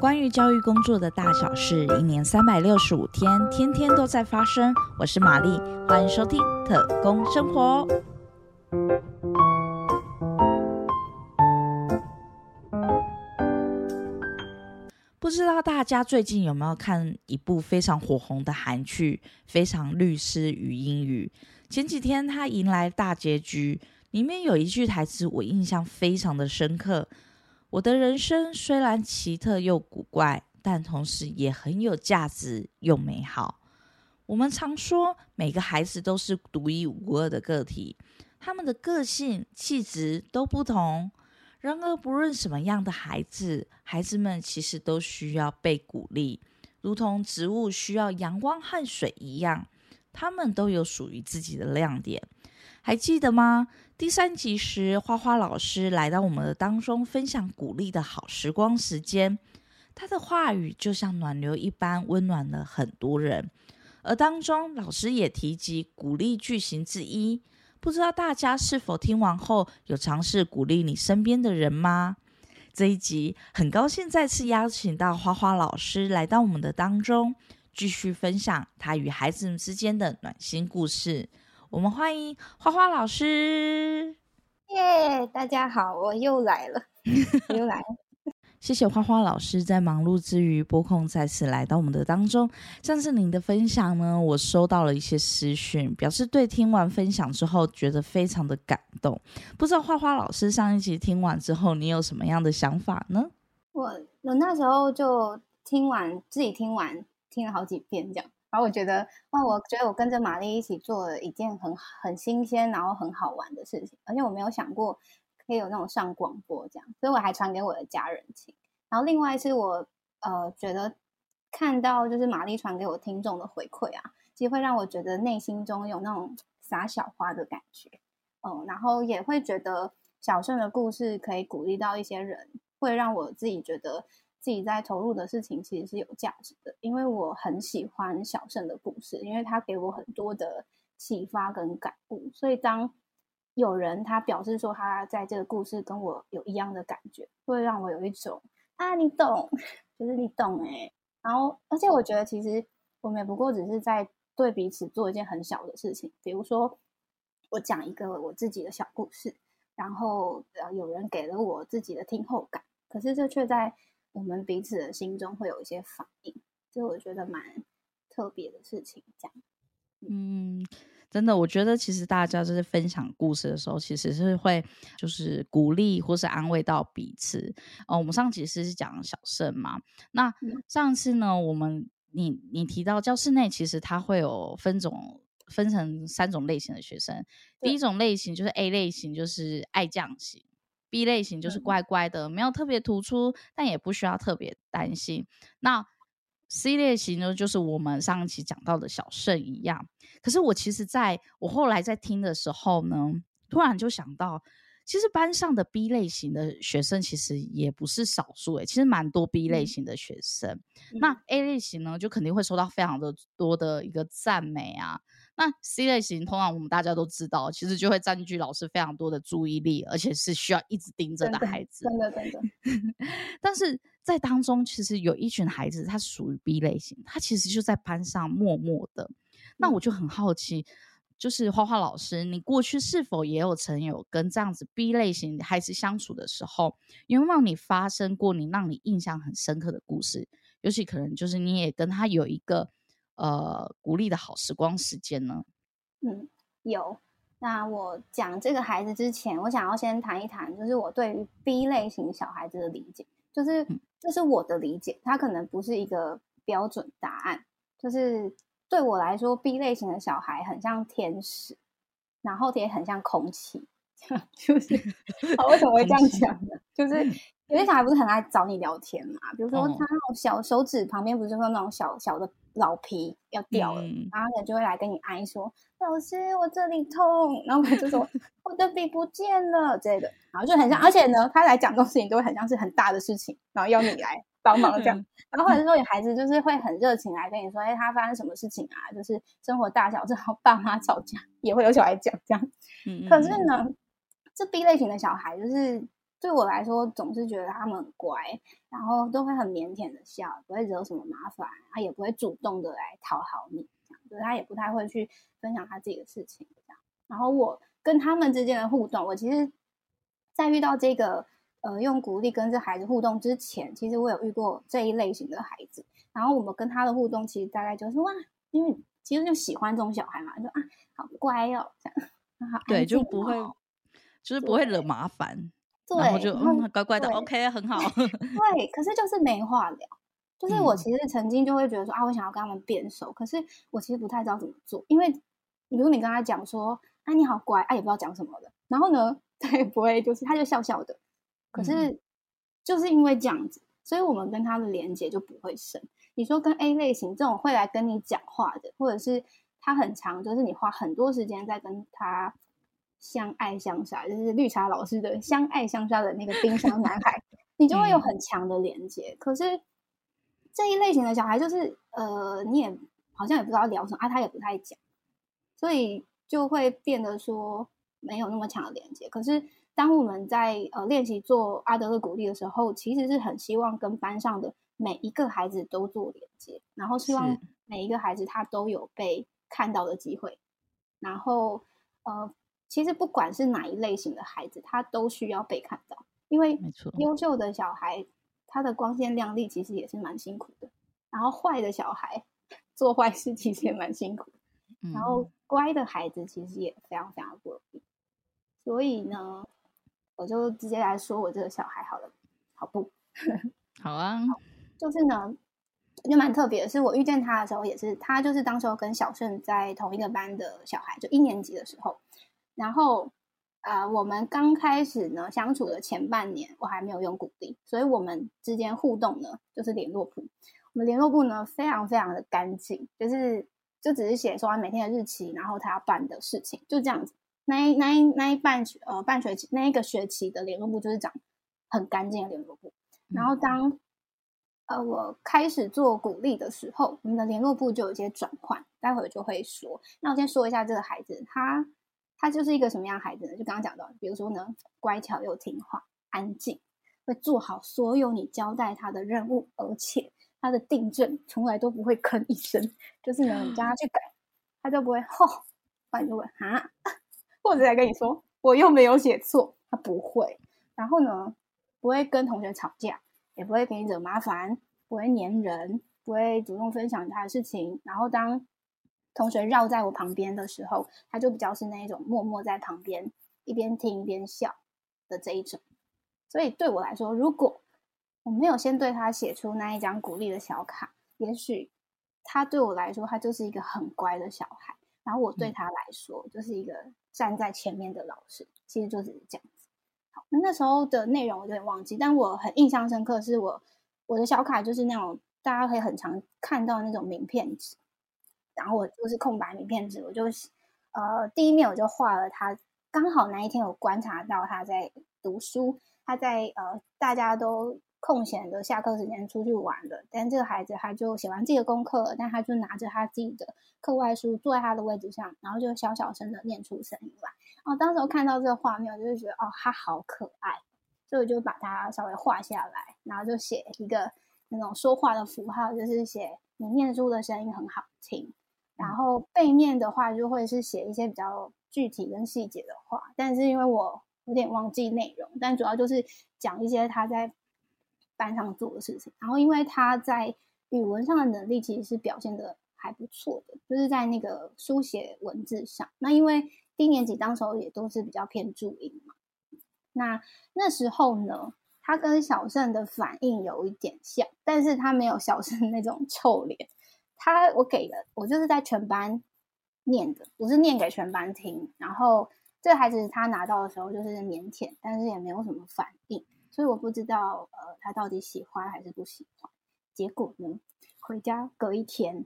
关于教育工作的大小事，一年三百六十五天，天天都在发生。我是玛丽，欢迎收听《特工生活》。不知道大家最近有没有看一部非常火红的韩剧《非常律师与英语》？前几天它迎来大结局，里面有一句台词我印象非常的深刻。我的人生虽然奇特又古怪，但同时也很有价值又美好。我们常说每个孩子都是独一无二的个体，他们的个性、气质都不同。然而，不论什么样的孩子，孩子们其实都需要被鼓励，如同植物需要阳光和水一样，他们都有属于自己的亮点。还记得吗？第三集时，花花老师来到我们的当中，分享鼓励的好时光时间。他的话语就像暖流一般，温暖了很多人。而当中，老师也提及鼓励句型之一，不知道大家是否听完后有尝试鼓励你身边的人吗？这一集很高兴再次邀请到花花老师来到我们的当中，继续分享他与孩子们之间的暖心故事。我们欢迎花花老师，耶！大家好，我又来了，又来了。谢谢花花老师在忙碌之余拨空再次来到我们的当中。上次您的分享呢，我收到了一些私讯，表示对听完分享之后觉得非常的感动。不知道花花老师上一集听完之后，你有什么样的想法呢？我我那时候就听完自己听完听了好几遍，这样。然后我觉得，哇，我觉得我跟着玛丽一起做了一件很很新鲜，然后很好玩的事情，而且我没有想过可以有那种上广播这样，所以我还传给我的家人听。然后另外是我呃觉得看到就是玛丽传给我听众的回馈啊，其实会让我觉得内心中有那种撒小花的感觉，嗯，然后也会觉得小盛的故事可以鼓励到一些人，会让我自己觉得。自己在投入的事情其实是有价值的，因为我很喜欢小盛的故事，因为他给我很多的启发跟感悟。所以当有人他表示说他在这个故事跟我有一样的感觉，会让我有一种啊，你懂，就是你懂哎。然后，而且我觉得其实我们也不过只是在对彼此做一件很小的事情，比如说我讲一个我自己的小故事，然后呃有人给了我自己的听后感，可是这却在。我们彼此的心中会有一些反应，这我觉得蛮特别的事情。这样，嗯，真的，我觉得其实大家就是分享故事的时候，其实是会就是鼓励或是安慰到彼此。哦，我们上集是讲小盛嘛，那上次呢，我们你你提到教室内其实它会有分种分成三种类型的学生，第一种类型就是 A 类型，就是爱将型。B 类型就是乖乖的，没有特别突出，但也不需要特别担心。那 C 类型呢，就是我们上一期讲到的小盛一样。可是我其实在我后来在听的时候呢，突然就想到，其实班上的 B 类型的学生其实也不是少数诶，其实蛮多 B 类型的学生。那 A 类型呢，就肯定会收到非常的多的一个赞美啊。那 C 类型通常我们大家都知道，其实就会占据老师非常多的注意力，而且是需要一直盯着的孩子。真的，真的。但是在当中，其实有一群孩子，他属于 B 类型，他其实就在班上默默的。那我就很好奇，就是花花老师，你过去是否也有曾有跟这样子 B 类型孩子相处的时候，有没有你发生过你让你印象很深刻的故事？尤其可能就是你也跟他有一个。呃，鼓励的好时光时间呢？嗯，有。那我讲这个孩子之前，我想要先谈一谈，就是我对于 B 类型小孩子的理解，就是这是我的理解，它可能不是一个标准答案。就是对我来说，B 类型的小孩很像天使，然后也很像空气，就是 为什么会这样讲呢？就是有些小孩不是很爱找你聊天嘛，比如说他那种小手指旁边不是说那种小小的。老皮要掉了，然后他就会来跟你哀说：“老师，我这里痛。”然后我就说：“我的笔不见了。”这个，然后就很像，而且呢，他来讲这种事情都会很像是很大的事情，然后要你来帮忙这样。然后或者是说，有孩子就是会很热情来跟你说：“哎，他发生什么事情啊？”就是生活大小事，然后爸妈吵架也会有小孩讲这样。可是呢，这 B 类型的小孩就是对我来说，总是觉得他们很乖，然后都会很腼腆的笑，不会惹什么麻烦，他也不会主动的来讨好你，这样，就是他也不太会去分享他自己的事情，这样。然后我跟他们之间的互动，我其实，在遇到这个呃用鼓励跟这孩子互动之前，其实我有遇过这一类型的孩子，然后我们跟他的互动，其实大概就是哇，因为其实就喜欢这种小孩嘛，就啊好乖哦，这样，对，就不会，就是不会惹麻烦。然后就嗯乖乖的，OK，很好。对，可是就是没话聊。就是我其实曾经就会觉得说啊，我想要跟他们变熟，可是我其实不太知道怎么做。因为如果你跟他讲说，啊你好乖，啊也不知道讲什么的，然后呢他也不会，就是他就笑笑的。可是就是因为这样子，所以我们跟他的连接就不会深。你说跟 A 类型这种会来跟你讲话的，或者是他很长，就是你花很多时间在跟他。相爱相杀，就是绿茶老师的相爱相杀的那个冰箱男孩，你就会有很强的连接。可是这一类型的小孩，就是呃，你也好像也不知道聊什么啊，他也不太讲，所以就会变得说没有那么强的连接。可是当我们在呃练习做阿德勒鼓励的时候，其实是很希望跟班上的每一个孩子都做连接，然后希望每一个孩子他都有被看到的机会，然后呃。其实不管是哪一类型的孩子，他都需要被看到，因为优秀的小孩他的光鲜亮丽其实也是蛮辛苦的，然后坏的小孩做坏事其实也蛮辛苦，然后乖的孩子其实也非常非常不容易。所以呢，我就直接来说我这个小孩好了，好不？好啊，就是呢，就蛮特别的是，我遇见他的时候也是，他就是当时候跟小盛在同一个班的小孩，就一年级的时候。然后，呃，我们刚开始呢相处的前半年，我还没有用鼓励，所以我们之间互动呢就是联络簿。我们联络簿呢非常非常的干净，就是就只是写说每天的日期，然后他要办的事情，就这样子。那一那一那一半呃半学期那一个学期的联络簿就是讲很干净的联络簿。然后当呃我开始做鼓励的时候，我们的联络簿就有一些转换，待会就会说。那我先说一下这个孩子他。他就是一个什么样的孩子呢？就刚刚讲到，比如说呢，乖巧又听话，安静，会做好所有你交代他的任务，而且他的订正从来都不会吭一声。就是呢，你叫他去改，他就不会吼，不然就会啊，或者再跟你说我又没有写错，他不会。然后呢，不会跟同学吵架，也不会给你惹麻烦，不会粘人，不会主动分享他的事情。然后当同学绕在我旁边的时候，他就比较是那一种默默在旁边一边听一边笑的这一种。所以对我来说，如果我没有先对他写出那一张鼓励的小卡，也许他对我来说，他就是一个很乖的小孩。然后我对他来说，就是一个站在前面的老师。其实就只是这样子。好，那那时候的内容我有点忘记，但我很印象深刻，是我我的小卡就是那种大家可以很常看到那种名片纸。然后我就是空白名片纸，我就呃第一面我就画了他，刚好那一天我观察到他在读书，他在呃大家都空闲的下课时间出去玩了，但这个孩子他就写完自己的功课，但他就拿着他自己的课外书坐在他的位置上，然后就小小声的念出声音来。哦，当时我看到这个画面，我就觉得哦他好可爱，所以我就把它稍微画下来，然后就写一个那种说话的符号，就是写你念书的声音很好听。然后背面的话就会是写一些比较具体跟细节的话，但是因为我有点忘记内容，但主要就是讲一些他在班上做的事情。然后因为他在语文上的能力其实是表现的还不错的，就是在那个书写文字上。那因为低年级当时候也都是比较偏注音嘛，那那时候呢，他跟小盛的反应有一点像，但是他没有小盛那种臭脸。他我给了，我就是在全班念的，我是念给全班听。然后这个孩子他拿到的时候就是腼腆，但是也没有什么反应，所以我不知道呃他到底喜欢还是不喜欢。结果呢，回家隔一天，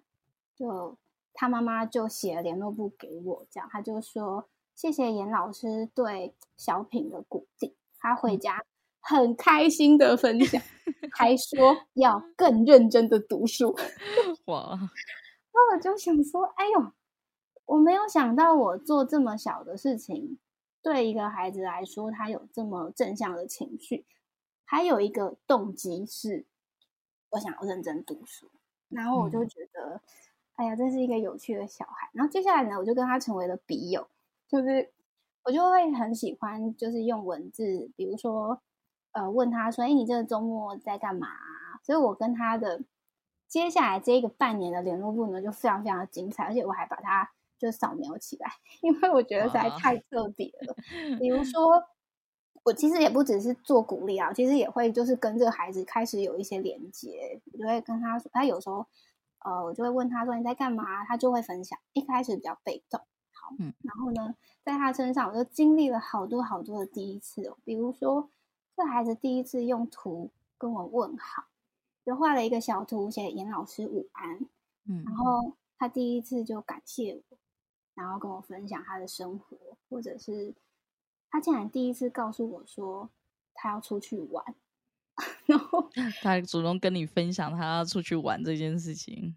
就他妈妈就写了联络簿给我，这样他就说谢谢严老师对小品的鼓励，他回家。很开心的分享，还说要更认真的读书。哇！那我就想说，哎呦，我没有想到我做这么小的事情，对一个孩子来说，他有这么正向的情绪，还有一个动机是，我想要认真读书。然后我就觉得，哎呀，这是一个有趣的小孩。然后接下来呢，我就跟他成为了笔友，就是我就会很喜欢，就是用文字，比如说，呃，问他说：“哎，你这个周末在干嘛？”所以，我跟他的接下来这一个半年的联络簿呢，就非常非常的精彩，而且我还把它。就扫描起来，因为我觉得实在太特别了。比如 说，我其实也不只是做鼓励啊，其实也会就是跟这个孩子开始有一些连接。我就会跟他说，他有时候，呃，我就会问他说你在干嘛，他就会分享。一开始比较被动，好，嗯，然后呢，在他身上，我就经历了好多好多的第一次哦。比如说，这孩子第一次用图跟我问好，就画了一个小图写严老师午安，嗯，然后他第一次就感谢我。然后跟我分享他的生活，或者是他竟然第一次告诉我说他要出去玩，然后 他主动跟你分享他要出去玩这件事情。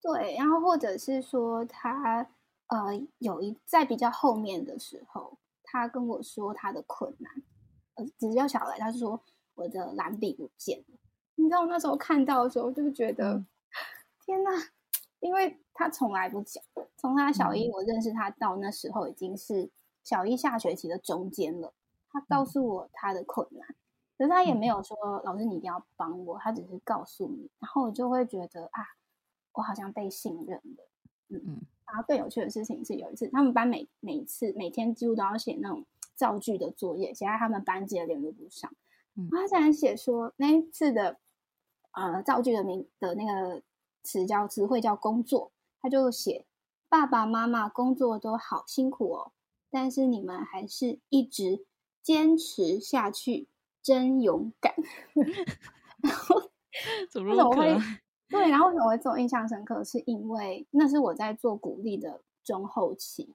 对，然后或者是说他呃有一在比较后面的时候，他跟我说他的困难，呃，只叫小来，他说我的蓝笔不见了。你知道我那时候看到的时候，就觉得天哪！因为他从来不讲，从他小一我认识他到那时候已经是小一下学期的中间了。他告诉我他的困难，可是他也没有说老师你一定要帮我，他只是告诉你，然后我就会觉得啊，我好像被信任了。嗯嗯。然后更有趣的事情是，有一次他们班每每次每天几乎都要写那种造句的作业，写在他们班级的联络簿上。他竟然写说那一次的呃造句的名的那个。词叫词汇叫工作，他就写爸爸妈妈工作都好辛苦哦，但是你们还是一直坚持下去，真勇敢。然后 为什么会 对？然后为什么会这种印象深刻？是因为那是我在做鼓励的中后期，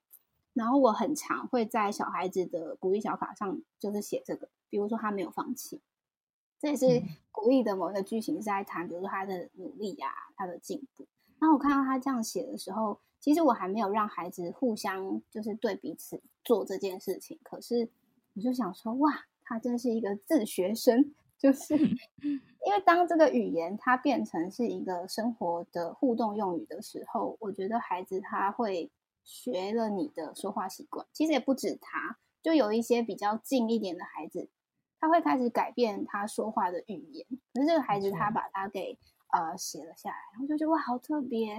然后我很常会在小孩子的鼓励小卡上就是写这个，比如说他没有放弃。这也是鼓励的某一个剧情是在谈，比如说他的努力呀，他的进步。然后我看到他这样写的时候，其实我还没有让孩子互相就是对彼此做这件事情。可是我就想说，哇，他真是一个自学生，就是因为当这个语言它变成是一个生活的互动用语的时候，我觉得孩子他会学了你的说话习惯。其实也不止他，就有一些比较近一点的孩子。他会开始改变他说话的语言，可是这个孩子他把他给呃写了下来，然后就觉得哇好特别。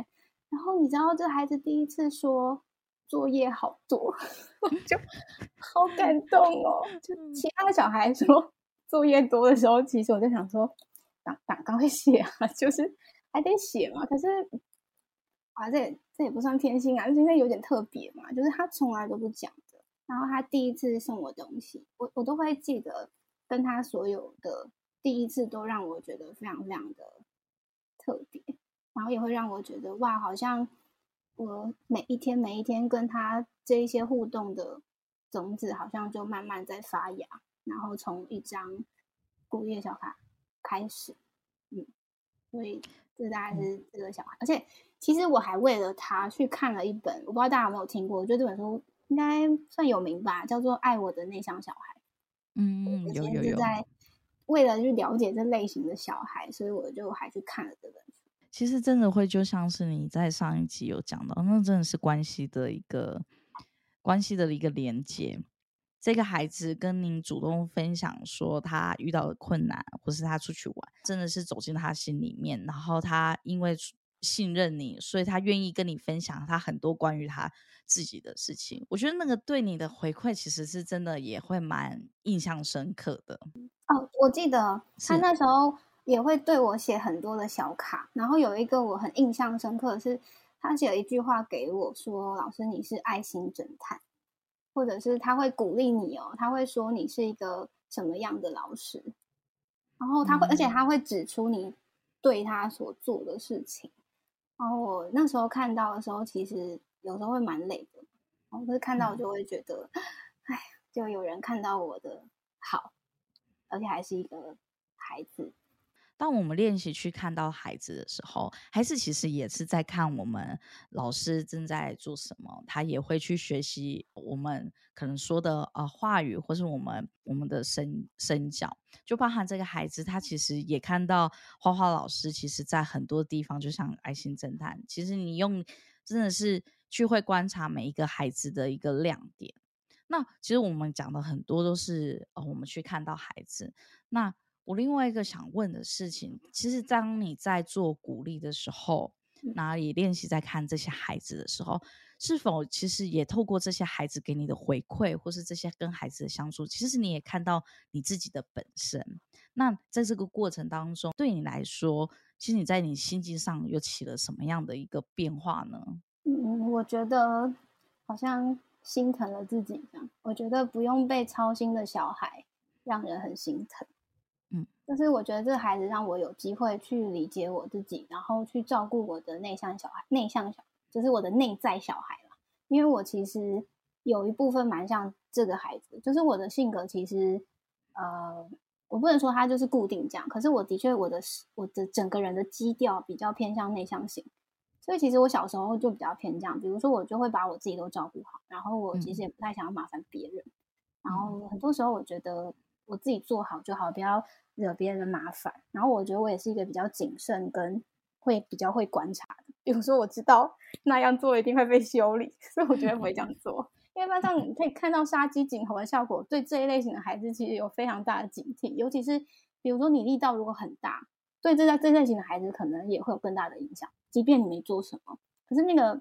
然后你知道这孩子第一次说作业好多，我 就好感动哦。就其他的小孩说作业多的时候，其实我就想说，赶赶赶快写啊，就是还得写嘛。可是啊，这这也不算偏心啊，就是因为有点特别嘛，就是他从来都不讲的。然后他第一次送我东西，我我都会记得。跟他所有的第一次都让我觉得非常非常的特别，然后也会让我觉得哇，好像我每一天每一天跟他这一些互动的种子，好像就慢慢在发芽，然后从一张鼓励小卡开始，嗯，所以这大概是这个小孩，而且其实我还为了他去看了一本，我不知道大家有没有听过，我觉得这本书应该算有名吧，叫做《爱我的内向小孩》。嗯，有有有。在为了去了解这类型的小孩，所以我就还去看了这本书。其实真的会就像是你在上一集有讲到，那真的是关系的一个关系的一个连接。这个孩子跟您主动分享说他遇到的困难，或是他出去玩，真的是走进他心里面。然后他因为信任你，所以他愿意跟你分享他很多关于他。自己的事情，我觉得那个对你的回馈其实是真的也会蛮印象深刻的哦。我记得他那时候也会对我写很多的小卡，然后有一个我很印象深刻的是，他写了一句话给我说：“老师，你是爱心侦探。”或者是他会鼓励你哦，他会说你是一个什么样的老师，然后他会，而且他会指出你对他所做的事情。然后我那时候看到的时候，其实。有时候会蛮累的，然后可是看到就会觉得，哎，就有人看到我的好，而且还是一个孩子。当我们练习去看到孩子的时候，孩子其实也是在看我们老师正在做什么，他也会去学习我们可能说的呃话语，或是我们我们的声声角，就包含这个孩子，他其实也看到花花老师，其实在很多地方就像爱心侦探，其实你用真的是去会观察每一个孩子的一个亮点。那其实我们讲的很多都是呃，我们去看到孩子。那我另外一个想问的事情，其实当你在做鼓励的时候，哪里练习在看这些孩子的时候，是否其实也透过这些孩子给你的回馈，或是这些跟孩子的相处，其实你也看到你自己的本身。那在这个过程当中，对你来说，其实你在你心境上又起了什么样的一个变化呢？嗯，我觉得好像心疼了自己一样。我觉得不用被操心的小孩，让人很心疼。嗯，就是我觉得这个孩子让我有机会去理解我自己，然后去照顾我的内向小孩，内向小就是我的内在小孩了。因为我其实有一部分蛮像这个孩子，就是我的性格其实，呃，我不能说他就是固定这样，可是我的确我的我的整个人的基调比较偏向内向型，所以其实我小时候就比较偏这样。比如说我就会把我自己都照顾好，然后我其实也不太想要麻烦别人，然后很多时候我觉得我自己做好就好，不要。惹别人的麻烦，然后我觉得我也是一个比较谨慎跟会比较会观察的。比如说我知道那样做一定会被修理，所以我觉得不会这样做。因为班上你可以看到杀鸡儆猴的效果，对这一类型的孩子其实有非常大的警惕。尤其是比如说你力道如果很大，对这在这类型的孩子可能也会有更大的影响。即便你没做什么，可是那个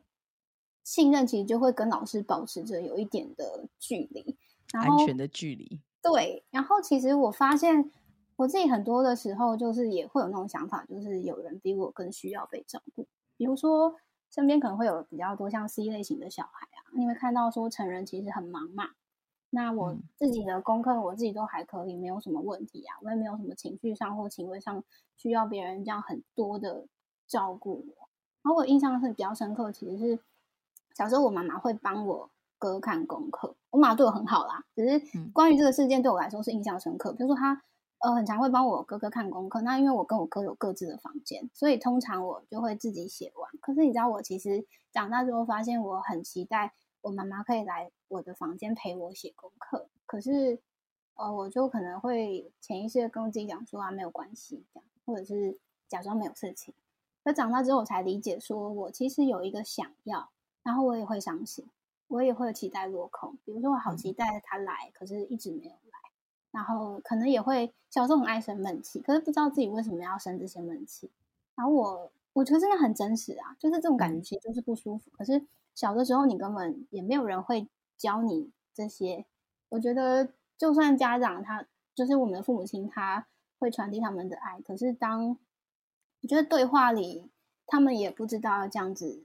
信任其实就会跟老师保持着有一点的距离，安全的距离。对，然后其实我发现。我自己很多的时候，就是也会有那种想法，就是有人比我更需要被照顾。比如说，身边可能会有比较多像 C 类型的小孩啊，你会看到说成人其实很忙嘛。那我自己的功课我自己都还可以，没有什么问题啊，我也没有什么情绪上或行为上需要别人这样很多的照顾我。然后我印象是比较深刻，其实是小时候我妈妈会帮我哥看功课，我妈妈对我很好啦。只是关于这个事件对我来说是印象深刻，比如说她。呃，很常会帮我哥哥看功课。那因为我跟我哥有各自的房间，所以通常我就会自己写完。可是你知道，我其实长大之后发现，我很期待我妈妈可以来我的房间陪我写功课。可是，呃，我就可能会潜意识的跟自己讲说啊，没有关系，这样，或者是假装没有事情。那长大之后，我才理解，说我其实有一个想要，然后我也会伤心，我也会期待落空。比如说，我好期待他来，可是一直没有来。然后可能也会小时候很爱生闷气，可是不知道自己为什么要生这些闷气。然后我我觉得真的很真实啊，就是这种感觉其实就是不舒服。可是小的时候你根本也没有人会教你这些。我觉得就算家长他就是我们的父母亲，他会传递他们的爱，可是当我觉得对话里他们也不知道要这样子，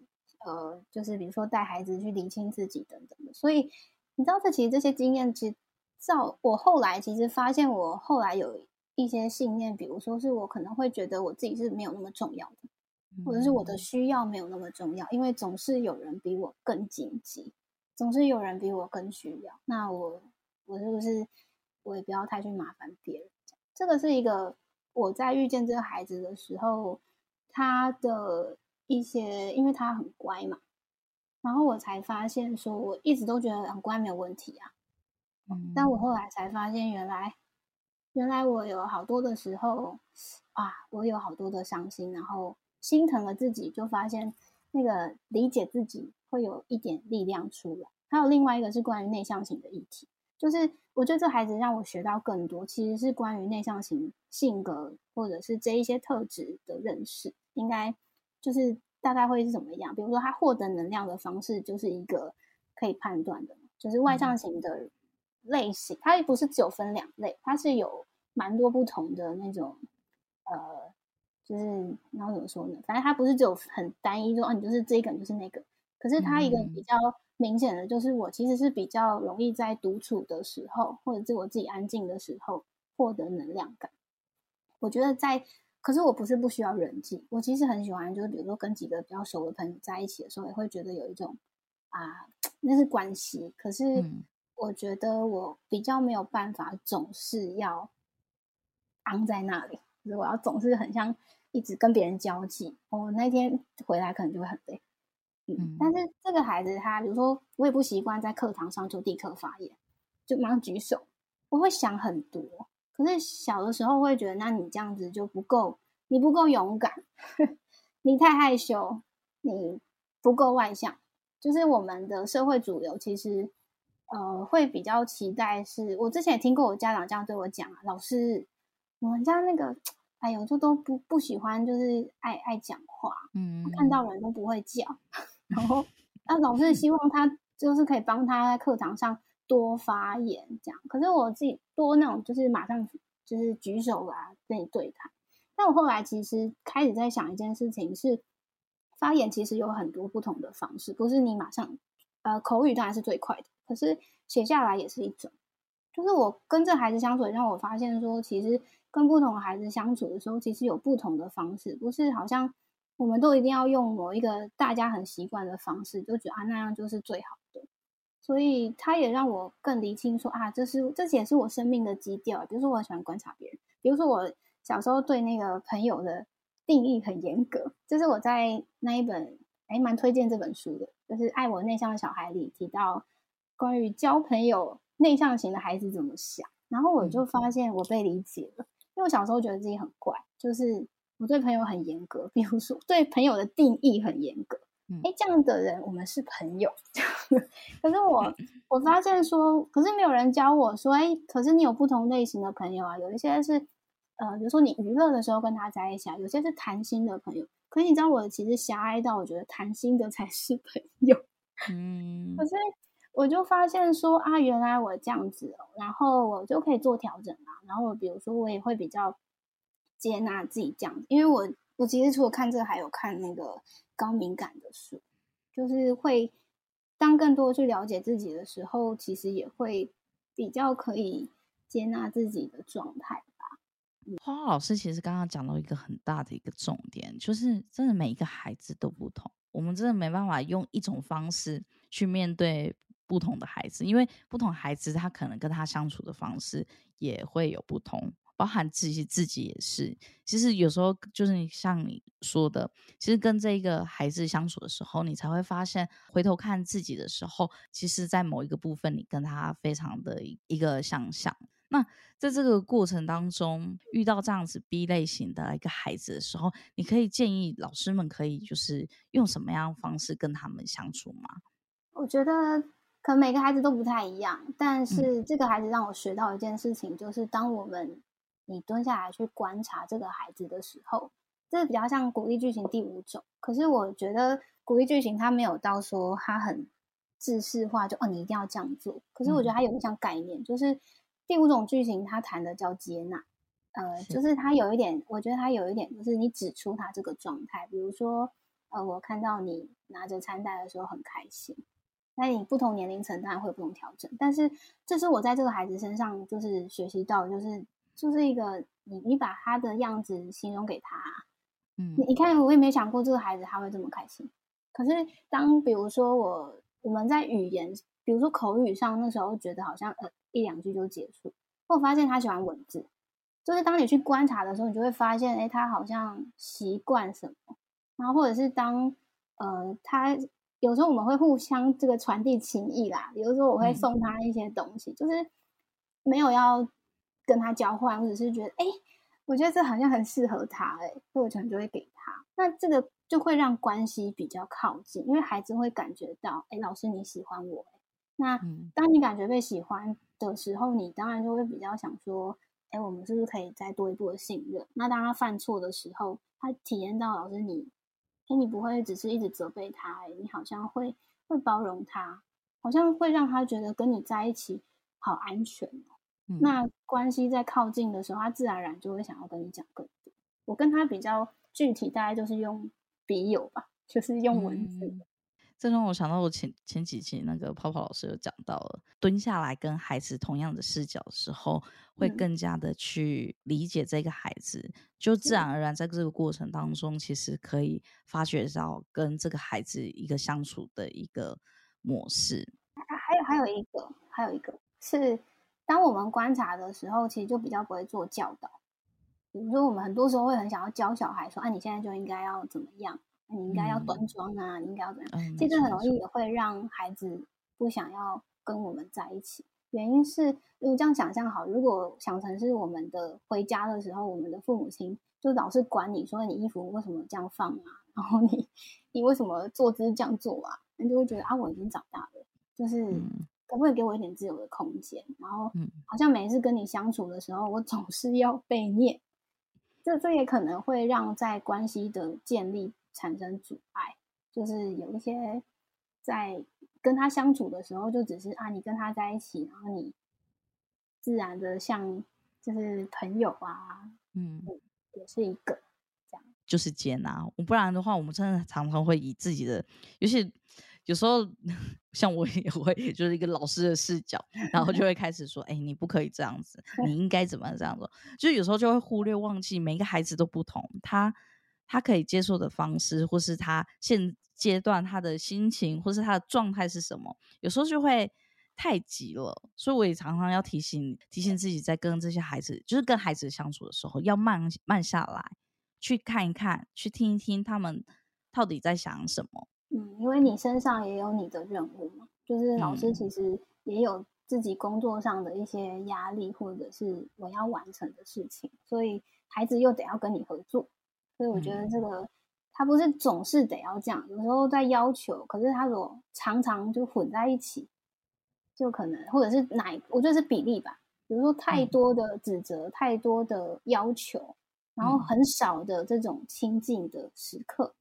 呃，就是比如说带孩子去理清自己等等的。所以你知道，这其实这些经验其实。照我后来其实发现，我后来有一些信念，比如说是我可能会觉得我自己是没有那么重要的，或者是我的需要没有那么重要，因为总是有人比我更紧急，总是有人比我更需要。那我我是不是我也不要太去麻烦别人？这个是一个我在遇见这个孩子的时候，他的一些，因为他很乖嘛，然后我才发现说，我一直都觉得很乖没有问题啊。但我后来才发现，原来原来我有好多的时候啊，我有好多的伤心，然后心疼了自己，就发现那个理解自己会有一点力量出来。还有另外一个是关于内向型的议题，就是我觉得这孩子让我学到更多，其实是关于内向型性格或者是这一些特质的认识，应该就是大概会是怎么样？比如说他获得能量的方式就是一个可以判断的，就是外向型的。类型，它不是只有分两类，它是有蛮多不同的那种，呃，就是然后怎么说呢？反正它不是只有很单一，说哦，你就是这个，就是那个。可是它一个比较明显的，就是我其实是比较容易在独处的时候，或者是我自己安静的时候获得能量感。我觉得在，可是我不是不需要人际，我其实很喜欢，就是比如说跟几个比较熟的朋友在一起的时候，也会觉得有一种啊，那是关系。可是。我觉得我比较没有办法，总是要昂在那里，就是我要总是很像一直跟别人交际，我那天回来可能就会很累。嗯，但是这个孩子他，比如说我也不习惯在课堂上就立刻发言，就马上举手，我会想很多。可是小的时候会觉得，那你这样子就不够，你不够勇敢，你太害羞，你不够外向。就是我们的社会主流其实，呃，会比较期待是。我之前也听过我家长这样对我讲啊，老师，我们家那个，哎呦，就都不不喜欢，就是爱爱讲话，嗯，看到人都不会叫，然后那老师希望他就是可以帮他在课堂上。多发言这样，可是我自己多那种就是马上就是举手啊跟你对谈。但我后来其实开始在想一件事情，是发言其实有很多不同的方式，不是你马上呃口语当然是最快的，可是写下来也是一种。就是我跟这孩子相处，让我发现说，其实跟不同的孩子相处的时候，其实有不同的方式，不是好像我们都一定要用某一个大家很习惯的方式，就觉得啊那样就是最好。所以他也让我更理清说啊，这是这也是我生命的基调。比如说，我喜欢观察别人。比如说，我小时候对那个朋友的定义很严格。这是我在那一本哎蛮推荐这本书的，就是《爱我内向的小孩》里提到关于交朋友内向型的孩子怎么想。然后我就发现我被理解了，因为我小时候觉得自己很怪，就是我对朋友很严格。比如说，对朋友的定义很严格。哎，这样的人我们是朋友。可是我我发现说，可是没有人教我说，哎，可是你有不同类型的朋友啊，有一些是呃，比如说你娱乐的时候跟他在一起啊，有些是谈心的朋友。可是你知道，我其实狭隘到我觉得谈心的才是朋友。嗯，可是我就发现说啊，原来我这样子，然后我就可以做调整啊。然后比如说，我也会比较接纳自己这样子，因为我我其实除了看这个，还有看那个。高敏感的书，就是会当更多去了解自己的时候，其实也会比较可以接纳自己的状态吧。花花老师其实刚刚讲到一个很大的一个重点，就是真的每一个孩子都不同，我们真的没办法用一种方式去面对不同的孩子，因为不同孩子他可能跟他相处的方式也会有不同。包含自己自己也是，其实有时候就是你像你说的，其实跟这个孩子相处的时候，你才会发现，回头看自己的时候，其实，在某一个部分，你跟他非常的一个相像。那在这个过程当中，遇到这样子 B 类型的一个孩子的时候，你可以建议老师们可以就是用什么样方式跟他们相处吗？我觉得可能每个孩子都不太一样，但是这个孩子让我学到一件事情，就是当我们你蹲下来去观察这个孩子的时候，这比较像鼓励剧情第五种。可是我觉得鼓励剧情它没有到说它很制式化，就哦你一定要这样做。可是我觉得它有一项概念，就是第五种剧情它谈的叫接纳。呃，就是它有一点，我觉得它有一点，就是你指出他这个状态，比如说呃，我看到你拿着餐袋的时候很开心。那你不同年龄层当然会有不同调整，但是这是我在这个孩子身上就是学习到，就是。就是一个你，你把他的样子形容给他，嗯，你看，我也没想过这个孩子他会这么开心。可是当比如说我我们在语言，比如说口语上，那时候觉得好像呃一两句就结束，我发现他喜欢文字。就是当你去观察的时候，你就会发现，哎，他好像习惯什么，然后或者是当呃他有时候我们会互相这个传递情谊啦，比如说我会送他一些东西，就是没有要。跟他交换，或者是觉得，哎，我觉得这好像很适合他，哎，所以我可能就会给他。那这个就会让关系比较靠近，因为孩子会感觉到，哎，老师你喜欢我。那当你感觉被喜欢的时候，你当然就会比较想说，哎，我们是不是可以再多一步的信任？那当他犯错的时候，他体验到老师你，哎，你不会只是一直责备他，哎，你好像会会包容他，好像会让他觉得跟你在一起好安全哦。那关系在靠近的时候，他自然而然就会想要跟你讲更多。我跟他比较具体，大概就是用笔友吧，就是用文字。这让我想到我前前几期那个泡泡老师有讲到了，蹲下来跟孩子同样的视角的时候，会更加的去理解这个孩子，就自然而然在这个过程当中，其实可以发掘到跟这个孩子一个相处的一个模式。还有还有一个，还有一个是。当我们观察的时候，其实就比较不会做教导。比比如说，我们很多时候会很想要教小孩说：“啊，你现在就应该要怎么样？你应该要端庄啊，你应该要怎样？”其实很容易也会让孩子不想要跟我们在一起。原因是，如果这样想象好，如果想成是我们的回家的时候，我们的父母亲就老是管你说你衣服为什么这样放啊，然后你 你为什么坐姿这样做啊，你就会觉得啊，我已经长大了，就是可不可以给我一点自由的空间？然后好像每一次跟你相处的时候，我总是要被念。这这也可能会让在关系的建立产生阻碍，就是有一些在跟他相处的时候，就只是啊，你跟他在一起，然后你自然的像就是朋友啊，嗯，也是一个这样，就是接纳。不然的话，我们真的常常会以自己的，尤其。有时候，像我也会，就是一个老师的视角，然后就会开始说：“哎，你不可以这样子，你应该怎么这样做？”就有时候就会忽略、忘记，每一个孩子都不同，他他可以接受的方式，或是他现阶段他的心情，或是他的状态是什么，有时候就会太急了。所以我也常常要提醒提醒自己，在跟这些孩子，就是跟孩子相处的时候，要慢慢下来，去看一看，去听一听他们到底在想什么。嗯，因为你身上也有你的任务嘛，就是老师其实也有自己工作上的一些压力，或者是我要完成的事情，所以孩子又得要跟你合作，所以我觉得这个他不是总是得要这样，有时候在要求，可是他如果常常就混在一起，就可能或者是哪，我觉得是比例吧，比如说太多的指责，太多的要求，然后很少的这种亲近的时刻。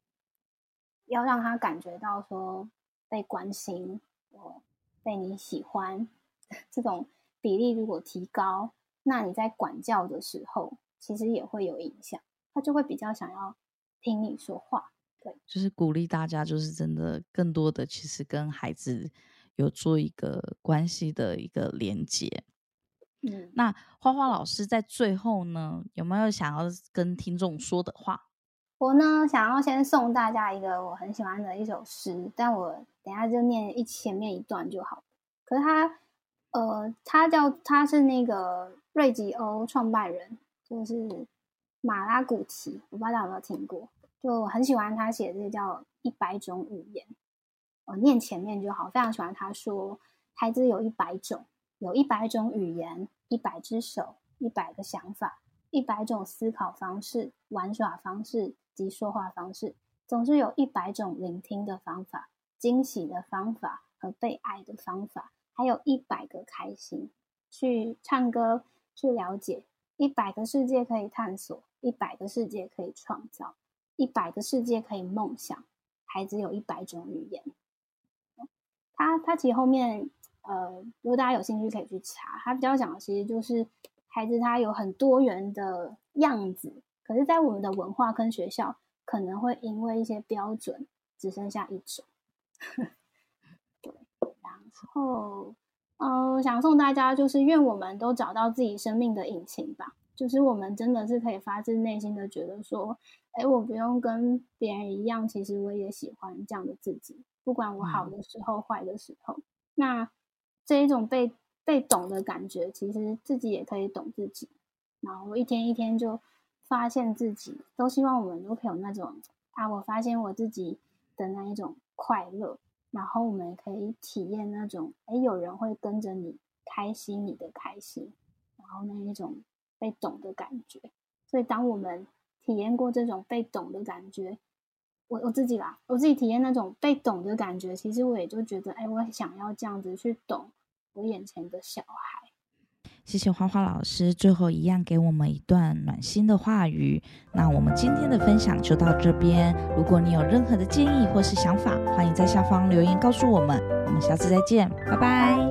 要让他感觉到说被关心，我被你喜欢，这种比例如果提高，那你在管教的时候其实也会有影响，他就会比较想要听你说话。对，就是鼓励大家，就是真的更多的其实跟孩子有做一个关系的一个连接。嗯，那花花老师在最后呢，有没有想要跟听众说的话？我呢，想要先送大家一个我很喜欢的一首诗，但我等下就念一前面一段就好。可是他，呃，他叫他是那个瑞吉欧创办人，就是马拉古奇，我不知道大家有没有听过。就我很喜欢他写的叫一百种语言，我念前面就好。非常喜欢他说，孩子有一百种，有一百种语言，一百只手，一百个想法，一百种思考方式、玩耍方式。及说话方式，总是有一百种聆听的方法、惊喜的方法和被爱的方法，还有一百个开心去唱歌、去了解，一百个世界可以探索，一百个世界可以创造，一百个世界可以梦想。孩子有一百种语言。他他其实后面，呃，如果大家有兴趣可以去查，他比较讲的其实就是孩子他有很多元的样子。可是，在我们的文化跟学校，可能会因为一些标准，只剩下一种。对，然后，呃，想送大家，就是愿我们都找到自己生命的引擎吧。就是我们真的是可以发自内心的觉得说，哎，我不用跟别人一样，其实我也喜欢这样的自己。不管我好的时候、坏的时候，那这一种被被懂的感觉，其实自己也可以懂自己。然后一天一天就。发现自己，都希望我们都可以有那种啊，我发现我自己的那一种快乐，然后我们可以体验那种，哎，有人会跟着你开心，你的开心，然后那一种被懂的感觉。所以，当我们体验过这种被懂的感觉，我我自己啦，我自己体验那种被懂的感觉，其实我也就觉得，哎，我想要这样子去懂我眼前的小孩。谢谢花花老师，最后一样给我们一段暖心的话语。那我们今天的分享就到这边。如果你有任何的建议或是想法，欢迎在下方留言告诉我们。我们下次再见，拜拜。